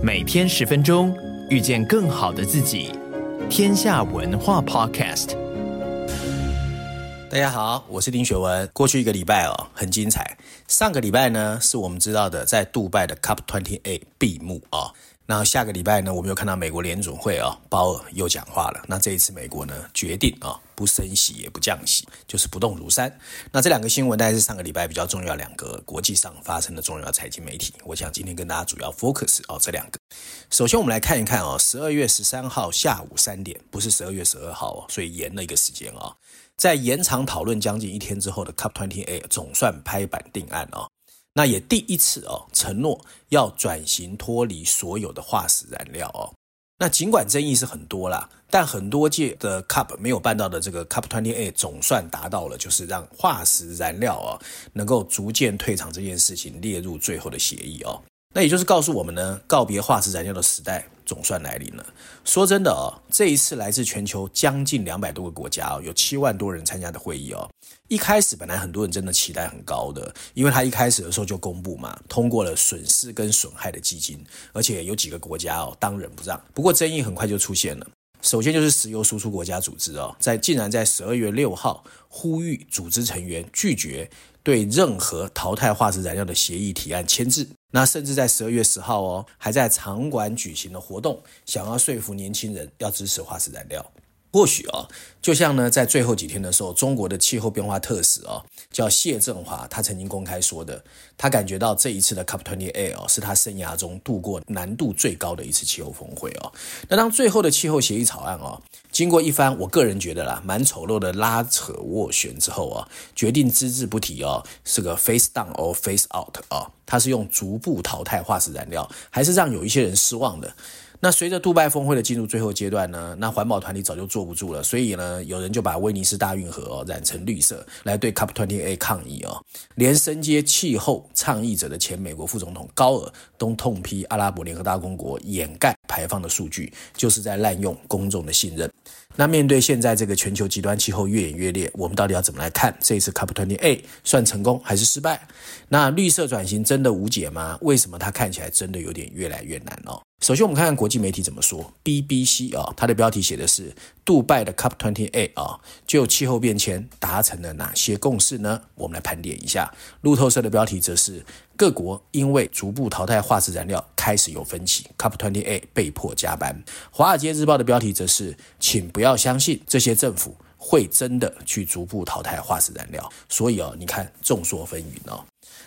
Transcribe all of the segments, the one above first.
每天十分钟，遇见更好的自己。天下文化 Podcast。大家好，我是丁学文。过去一个礼拜哦，很精彩。上个礼拜呢，是我们知道的在杜拜的 Cup 28闭幕啊、哦。那下个礼拜呢，我们又看到美国联准会啊、哦，鲍尔又讲话了。那这一次美国呢，决定啊、哦，不升息也不降息，就是不动如山。那这两个新闻，大概是上个礼拜比较重要两个国际上发生的重要财经媒体。我想今天跟大家主要 focus 哦这两个。首先我们来看一看哦，十二月十三号下午三点，不是十二月十二号哦，所以延了一个时间啊、哦。在延长讨论将近一天之后的 COP 28总算拍板定案哦。那也第一次哦，承诺要转型脱离所有的化石燃料哦。那尽管争议是很多啦，但很多届的 Cup 没有办到的这个 Cup Twenty Eight 总算达到了，就是让化石燃料啊能够逐渐退场这件事情列入最后的协议哦。那也就是告诉我们呢，告别化石燃料的时代总算来临了。说真的哦，这一次来自全球将近两百多个国家哦，有七万多人参加的会议哦。一开始本来很多人真的期待很高的，因为他一开始的时候就公布嘛，通过了损失跟损害的基金，而且有几个国家哦当仁不让。不过争议很快就出现了。首先就是石油输出国家组织哦，在竟然在十二月六号呼吁组织成员拒绝对任何淘汰化石燃料的协议提案签字。那甚至在十二月十号哦，还在场馆举行的活动，想要说服年轻人要支持化石燃料。或许啊，就像呢，在最后几天的时候，中国的气候变化特使啊，叫谢振华，他曾经公开说的，他感觉到这一次的 COP28 哦，是他生涯中度过难度最高的一次气候峰会哦。那当最后的气候协议草案哦，经过一番我个人觉得啦，蛮丑陋的拉扯斡旋之后啊，决定只字不提哦，是个 face down or face out 啊，他是用逐步淘汰化石燃料，还是让有一些人失望的。那随着杜拜峰会的进入最后阶段呢，那环保团体早就坐不住了，所以呢，有人就把威尼斯大运河哦染成绿色，来对 COP28 抗议哦。连身兼气候倡议者的前美国副总统高尔都痛批阿拉伯联合大公国掩盖排放的数据，就是在滥用公众的信任。那面对现在这个全球极端气候越演越烈，我们到底要怎么来看这一次 COP28 算成功还是失败？那绿色转型真的无解吗？为什么它看起来真的有点越来越难哦？首先，我们看看国际媒体怎么说。BBC 啊，它的标题写的是“杜拜的 COP28 啊，就气候变迁达成了哪些共识呢？”我们来盘点一下。路透社的标题则是。各国因为逐步淘汰化石燃料开始有分歧，COP28 被迫加班。华尔街日报的标题则是：请不要相信这些政府会真的去逐步淘汰化石燃料。所以哦，你看众说纷纭哦。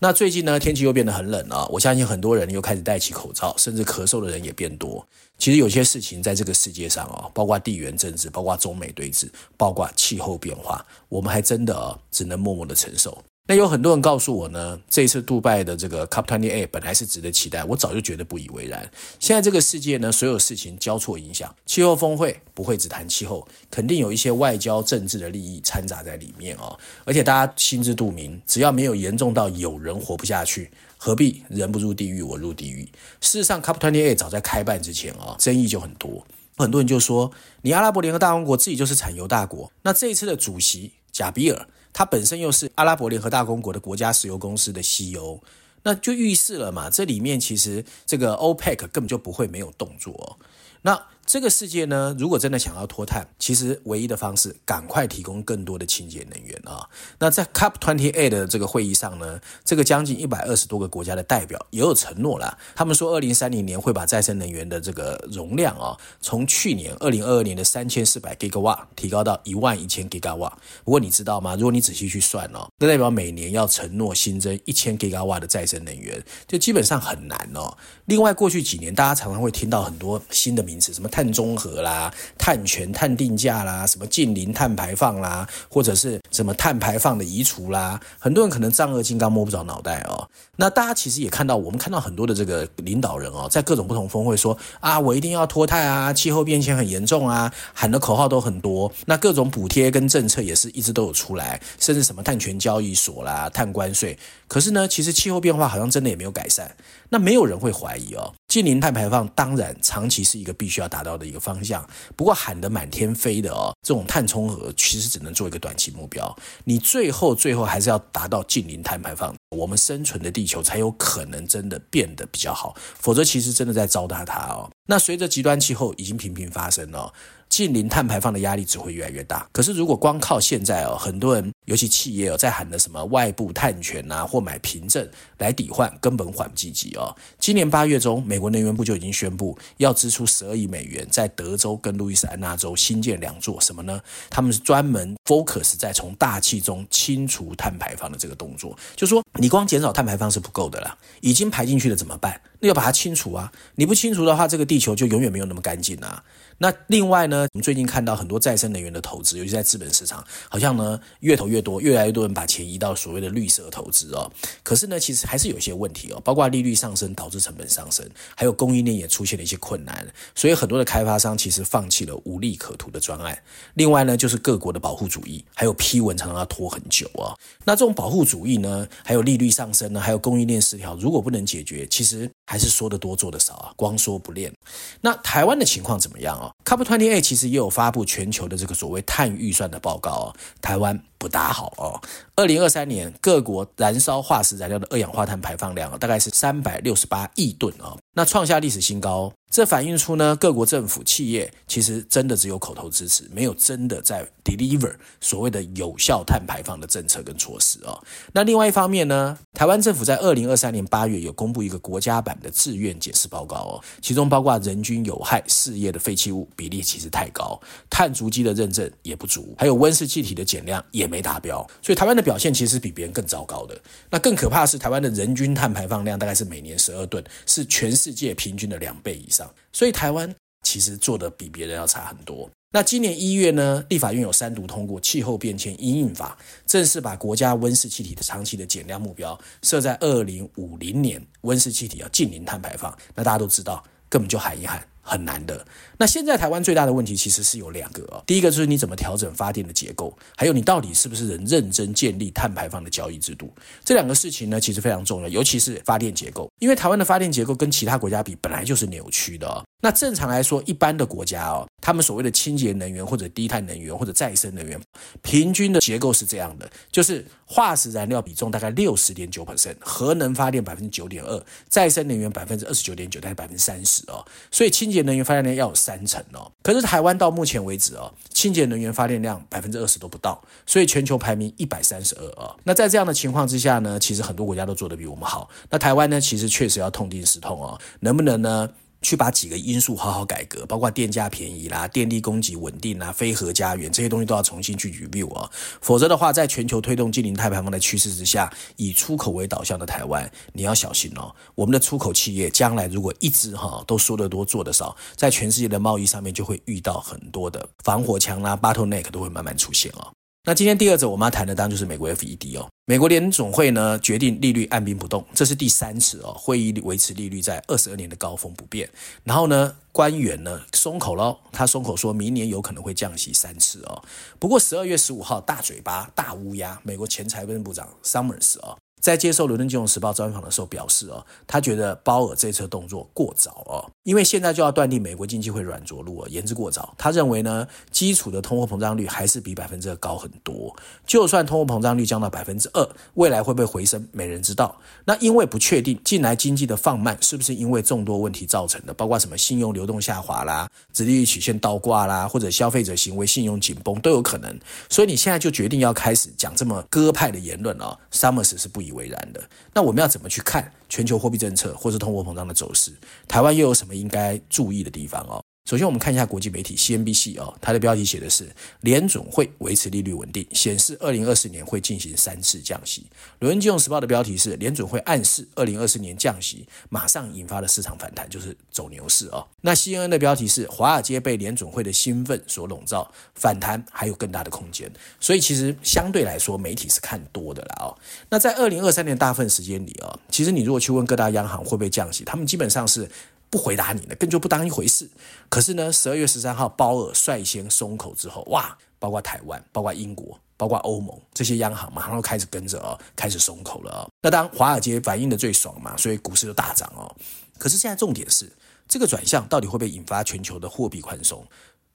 那最近呢，天气又变得很冷了，我相信很多人又开始戴起口罩，甚至咳嗽的人也变多。其实有些事情在这个世界上哦，包括地缘政治，包括中美对峙，包括气候变化，我们还真的哦，只能默默的承受。那有很多人告诉我呢，这一次杜拜的这个 cup twenty a 本来是值得期待，我早就觉得不以为然。现在这个世界呢，所有事情交错影响，气候峰会不会只谈气候，肯定有一些外交政治的利益掺杂在里面哦。而且大家心知肚明，只要没有严重到有人活不下去，何必人不入地狱我入地狱？事实上 cup twenty a 早在开办之前啊，争议就很多，很多人就说，你阿拉伯联合大公国自己就是产油大国，那这一次的主席贾比尔。它本身又是阿拉伯联合大公国的国家石油公司的 CEO，那就预示了嘛，这里面其实这个 OPEC 根本就不会没有动作。那这个世界呢，如果真的想要脱碳，其实唯一的方式，赶快提供更多的清洁能源啊！那在 COP28 的这个会议上呢，这个将近一百二十多个国家的代表也有承诺了，他们说二零三零年会把再生能源的这个容量啊，从去年二零二二年的三千四百 Gigawatt 提高到一万一千 Gigawatt。不过你知道吗？如果你仔细去算哦，这代表每年要承诺新增一千 Gigawatt 的再生能源，就基本上很难哦。另外，过去几年大家常常会听到很多新的名词，什么碳中和啦、碳权、碳定价啦、什么近零碳排放啦，或者是什么碳排放的移除啦，很多人可能丈二金刚摸不着脑袋哦。那大家其实也看到，我们看到很多的这个领导人哦，在各种不同峰会说啊，我一定要脱碳啊，气候变迁很严重啊，喊的口号都很多。那各种补贴跟政策也是一直都有出来，甚至什么碳权交易所啦、碳关税。可是呢，其实气候变化好像真的也没有改善。那没有人会怀疑哦。近零碳排放当然长期是一个必须要达到的一个方向，不过喊得满天飞的哦，这种碳中和其实只能做一个短期目标。你最后最后还是要达到近零碳排放。我们生存的地球才有可能真的变得比较好，否则其实真的在糟蹋它哦。那随着极端气候已经频频发生了。近零碳排放的压力只会越来越大。可是，如果光靠现在哦，很多人，尤其企业哦，在喊的什么外部碳权啊，或买凭证来抵换，根本缓不济急哦。今年八月中，美国能源部就已经宣布要支出十二亿美元，在德州跟路易斯安那州新建两座什么呢？他们是专门 focus 在从大气中清除碳排放的这个动作。就说你光减少碳排放是不够的啦，已经排进去了怎么办？那要把它清除啊！你不清除的话，这个地球就永远没有那么干净啊。那另外呢，我们最近看到很多再生能源的投资，尤其在资本市场，好像呢越投越多，越来越多人把钱移到所谓的绿色投资哦。可是呢，其实还是有一些问题哦，包括利率上升导致成本上升，还有供应链也出现了一些困难，所以很多的开发商其实放弃了无利可图的专案。另外呢，就是各国的保护主义，还有批文常常要拖很久哦。那这种保护主义呢，还有利率上升呢，还有供应链失调，如果不能解决，其实还是说的多做的少啊，光说不练。那台湾的情况怎么样啊？Cup Twenty Eight 其实也有发布全球的这个所谓碳预算的报告啊，台湾不大好哦。二零二三年各国燃烧化石燃料的二氧化碳排放量大概是三百六十八亿吨哦，那创下历史新高哦。这反映出呢，各国政府企业其实真的只有口头支持，没有真的在 deliver 所谓的有效碳排放的政策跟措施哦。那另外一方面呢，台湾政府在二零二三年八月有公布一个国家版的自愿检视报告哦，其中包括人均有害事业的废弃物比例其实太高，碳足迹的认证也不足，还有温室气体的减量也没达标，所以台湾的表现其实比别人更糟糕的。那更可怕的是，台湾的人均碳排放量大概是每年十二吨，是全世界平均的两倍以上。所以台湾其实做的比别人要差很多。那今年一月呢，立法院有三读通过《气候变迁因应法》，正式把国家温室气体的长期的减量目标设在二零五零年，温室气体要近零碳排放。那大家都知道，根本就喊一喊。很难的。那现在台湾最大的问题其实是有两个哦。第一个就是你怎么调整发电的结构，还有你到底是不是能认真建立碳排放的交易制度。这两个事情呢，其实非常重要，尤其是发电结构，因为台湾的发电结构跟其他国家比本来就是扭曲的哦。那正常来说，一般的国家哦，他们所谓的清洁能源或者低碳能源或者再生能源，平均的结构是这样的，就是化石燃料比重大概六十点九 percent，核能发电百分之九点二，再生能源百分之二十九点九，大概百分之三十哦。所以清洁能源发电量要有三成哦，可是台湾到目前为止哦，清洁能源发电量百分之二十都不到，所以全球排名一百三十二啊。那在这样的情况之下呢，其实很多国家都做得比我们好。那台湾呢，其实确实要痛定思痛哦，能不能呢？去把几个因素好好改革，包括电价便宜啦、电力供给稳定啦、非核家园这些东西都要重新去 review 啊，否则的话，在全球推动净零碳排放的趋势之下，以出口为导向的台湾，你要小心哦。我们的出口企业将来如果一直哈都说得多做得少，在全世界的贸易上面就会遇到很多的防火墙啦、bottleneck 都会慢慢出现哦。那今天第二则我们要谈的当然就是美国 FED 哦，美国联总会呢决定利率按兵不动，这是第三次哦，会议维持利率在二十二年的高峰不变。然后呢，官员呢松口喽，他松口说明年有可能会降息三次哦。不过十二月十五号大嘴巴大乌鸦，美国前财政部长 Summers 哦。在接受《伦敦金融时报》专访的时候表示，哦，他觉得鲍尔这次动作过早哦，因为现在就要断定美国经济会软着陆哦，言之过早。他认为呢，基础的通货膨胀率还是比百分之二高很多。就算通货膨胀率降到百分之二，未来会不会回升，没人知道。那因为不确定，近来经济的放慢是不是因为众多问题造成的，包括什么信用流动下滑啦、殖利率曲线倒挂啦，或者消费者行为信用紧绷都有可能。所以你现在就决定要开始讲这么鸽派的言论哦，Summers 是不以为然的，那我们要怎么去看全球货币政策或是通货膨胀的走势？台湾又有什么应该注意的地方哦？首先，我们看一下国际媒体 CNBC 哦，它的标题写的是联准会维持利率稳定，显示二零二四年会进行三次降息。伦敦金融时报的标题是联准会暗示二零二四年降息，马上引发了市场反弹，就是走牛市哦。那 CNN 的标题是华尔街被联准会的兴奋所笼罩，反弹还有更大的空间。所以其实相对来说，媒体是看多的啦哦。那在二零二三年大部分时间里哦，其实你如果去问各大央行会不会降息，他们基本上是。不回答你的，更就不当一回事。可是呢，十二月十三号，鲍尔率先松口之后，哇，包括台湾、包括英国、包括欧盟这些央行马上都开始跟着哦，开始松口了哦。那当华尔街反应的最爽嘛，所以股市就大涨哦。可是现在重点是，这个转向到底会不会引发全球的货币宽松？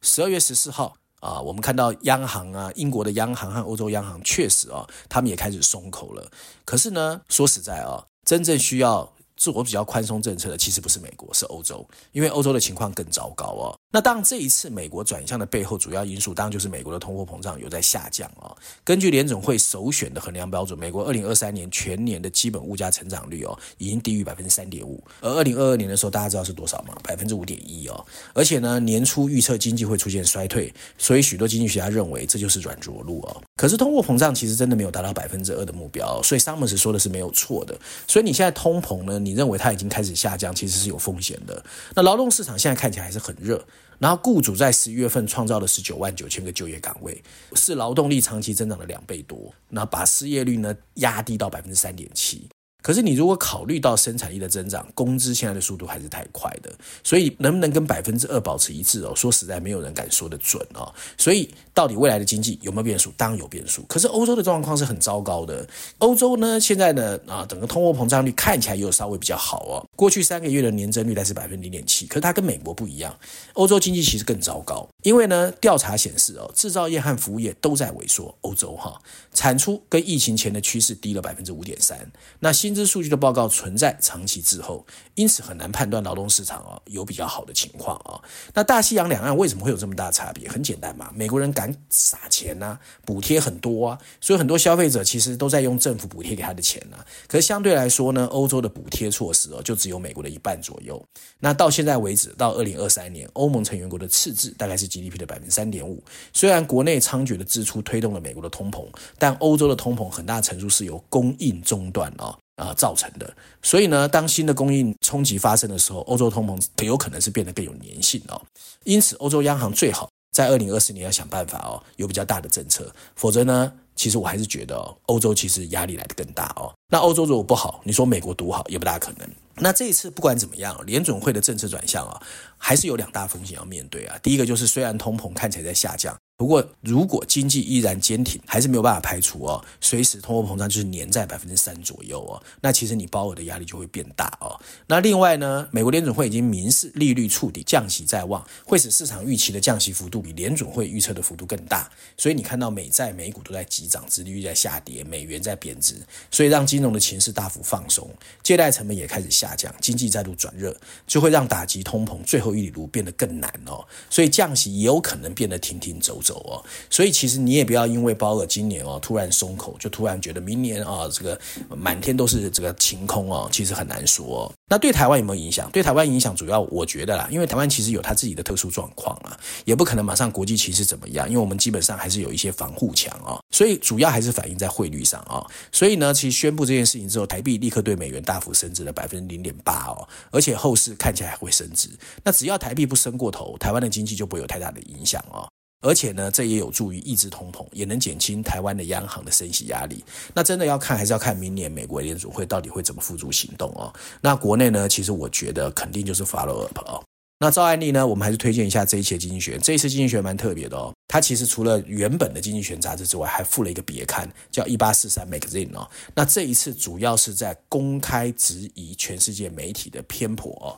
十二月十四号，啊，我们看到央行啊，英国的央行和欧洲央行确实啊，他们也开始松口了。可是呢，说实在啊，真正需要自我比较宽松政策的，其实不是美国，是欧洲，因为欧洲的情况更糟糕哦。那当，这一次美国转向的背后主要因素，当然就是美国的通货膨胀有在下降啊。根据联总会首选的衡量标准，美国二零二三年全年的基本物价成长率哦，已经低于百分之三点五。而二零二二年的时候，大家知道是多少吗？百分之五点一哦。而且呢，年初预测经济会出现衰退，所以许多经济学家认为这就是软着陆哦。可是通货膨胀其实真的没有达到百分之二的目标，所以萨默斯说的是没有错的。所以你现在通膨呢，你认为它已经开始下降，其实是有风险的。那劳动市场现在看起来还是很热。然后，雇主在十一月份创造了十九万九千个就业岗位，是劳动力长期增长的两倍多。那把失业率呢压低到百分之三点七。可是你如果考虑到生产力的增长，工资现在的速度还是太快的，所以能不能跟百分之二保持一致哦？说实在，没有人敢说得准哦。所以到底未来的经济有没有变数？当然有变数。可是欧洲的状况是很糟糕的。欧洲呢，现在呢啊，整个通货膨胀率看起来又稍微比较好哦。过去三个月的年增率大概是百分之零点七，可是它跟美国不一样，欧洲经济其实更糟糕。因为呢，调查显示哦，制造业和服务业都在萎缩。欧洲哈，产出跟疫情前的趋势低了百分之五点三。那新薪资数据的报告存在长期滞后，因此很难判断劳动市场啊有比较好的情况啊。那大西洋两岸为什么会有这么大差别？很简单嘛，美国人敢撒钱呐、补贴很多啊，所以很多消费者其实都在用政府补贴给他的钱呐、可是相对来说呢，欧洲的补贴措施哦，就只有美国的一半左右。那到现在为止，到二零二三年，欧盟成员国的赤字大概是 GDP 的百分之三点五。虽然国内猖獗的支出推动了美国的通膨，但欧洲的通膨很大程度是由供应中断啊。啊，造成的。所以呢，当新的供应冲击发生的时候，欧洲通膨很有可能是变得更有粘性哦。因此，欧洲央行最好在二零二四年要想办法哦，有比较大的政策，否则呢，其实我还是觉得哦，欧洲其实压力来得更大哦。那欧洲如果不好，你说美国独好也不大可能。那这一次不管怎么样，联准会的政策转向啊，还是有两大风险要面对啊。第一个就是虽然通膨看起来在下降。不过，如果经济依然坚挺，还是没有办法排除哦，随时通货膨胀就是黏在百分之三左右哦，那其实你包尔的压力就会变大哦。那另外呢，美国联准会已经明示利率触底，降息在望，会使市场预期的降息幅度比联准会预测的幅度更大，所以你看到美债美股都在急涨，殖利率在下跌，美元在贬值，所以让金融的情势大幅放松，借贷成本也开始下下降，经济再度转热，就会让打击通膨最后一里路变得更难哦。所以降息也有可能变得停停走走。哦，所以其实你也不要因为鲍尔今年哦突然松口，就突然觉得明年啊这个满天都是这个晴空哦，其实很难说哦。那对台湾有没有影响？对台湾影响主要我觉得啦，因为台湾其实有它自己的特殊状况啊，也不可能马上国际形势怎么样，因为我们基本上还是有一些防护墙啊，所以主要还是反映在汇率上啊。所以呢，其实宣布这件事情之后，台币立刻对美元大幅升值了百分之零零点八哦，而且后市看起来还会升值。那只要台币不升过头，台湾的经济就不会有太大的影响哦。而且呢，这也有助于抑制通膨，也能减轻台湾的央行的升息压力。那真的要看，还是要看明年美国联储会到底会怎么付诸行动哦。那国内呢，其实我觉得肯定就是 follow up 哦。那照案例呢，我们还是推荐一下这一期的经济学。这一次经济学蛮特别的哦，它其实除了原本的经济学杂志之外，还附了一个别刊，叫一八四三 Magazine 哦。那这一次主要是在公开质疑全世界媒体的偏颇哦。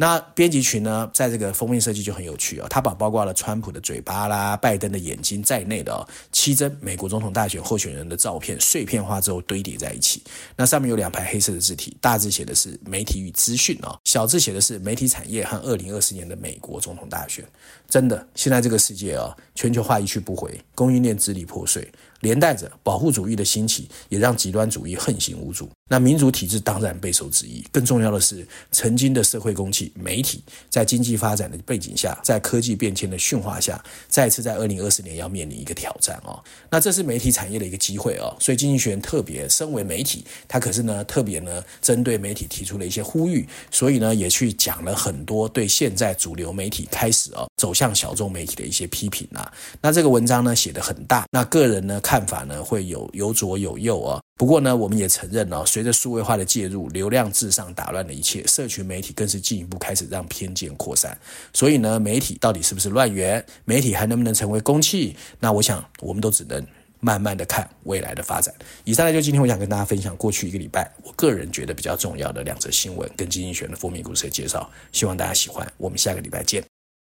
那编辑群呢，在这个封面设计就很有趣哦，他把包括了川普的嘴巴啦、拜登的眼睛在内的七帧美国总统大选候选人的照片碎片化之后堆叠在一起。那上面有两排黑色的字体，大字写的是媒体与资讯哦，小字写的是媒体产业和二零二四年的美国总统大选。真的，现在这个世界啊，全球化一去不回，供应链支离破碎。连带着保护主义的兴起，也让极端主义横行无阻。那民主体制当然备受质疑。更重要的是，曾经的社会公器媒体，在经济发展的背景下，在科技变迁的驯化下，再次在二零二四年要面临一个挑战哦。那这是媒体产业的一个机会哦。所以经济学人特别身为媒体，他可是呢特别呢针对媒体提出了一些呼吁，所以呢也去讲了很多对现在主流媒体开始哦走向小众媒体的一些批评啊。那这个文章呢写得很大，那个人呢。看法呢会有有左有右啊，不过呢，我们也承认哦，随着数位化的介入，流量至上打乱了一切，社群媒体更是进一步开始让偏见扩散。所以呢，媒体到底是不是乱源？媒体还能不能成为公器？那我想，我们都只能慢慢的看未来的发展。以上呢，就今天我想跟大家分享过去一个礼拜我个人觉得比较重要的两则新闻跟经济学的封面故事的介绍，希望大家喜欢。我们下个礼拜见。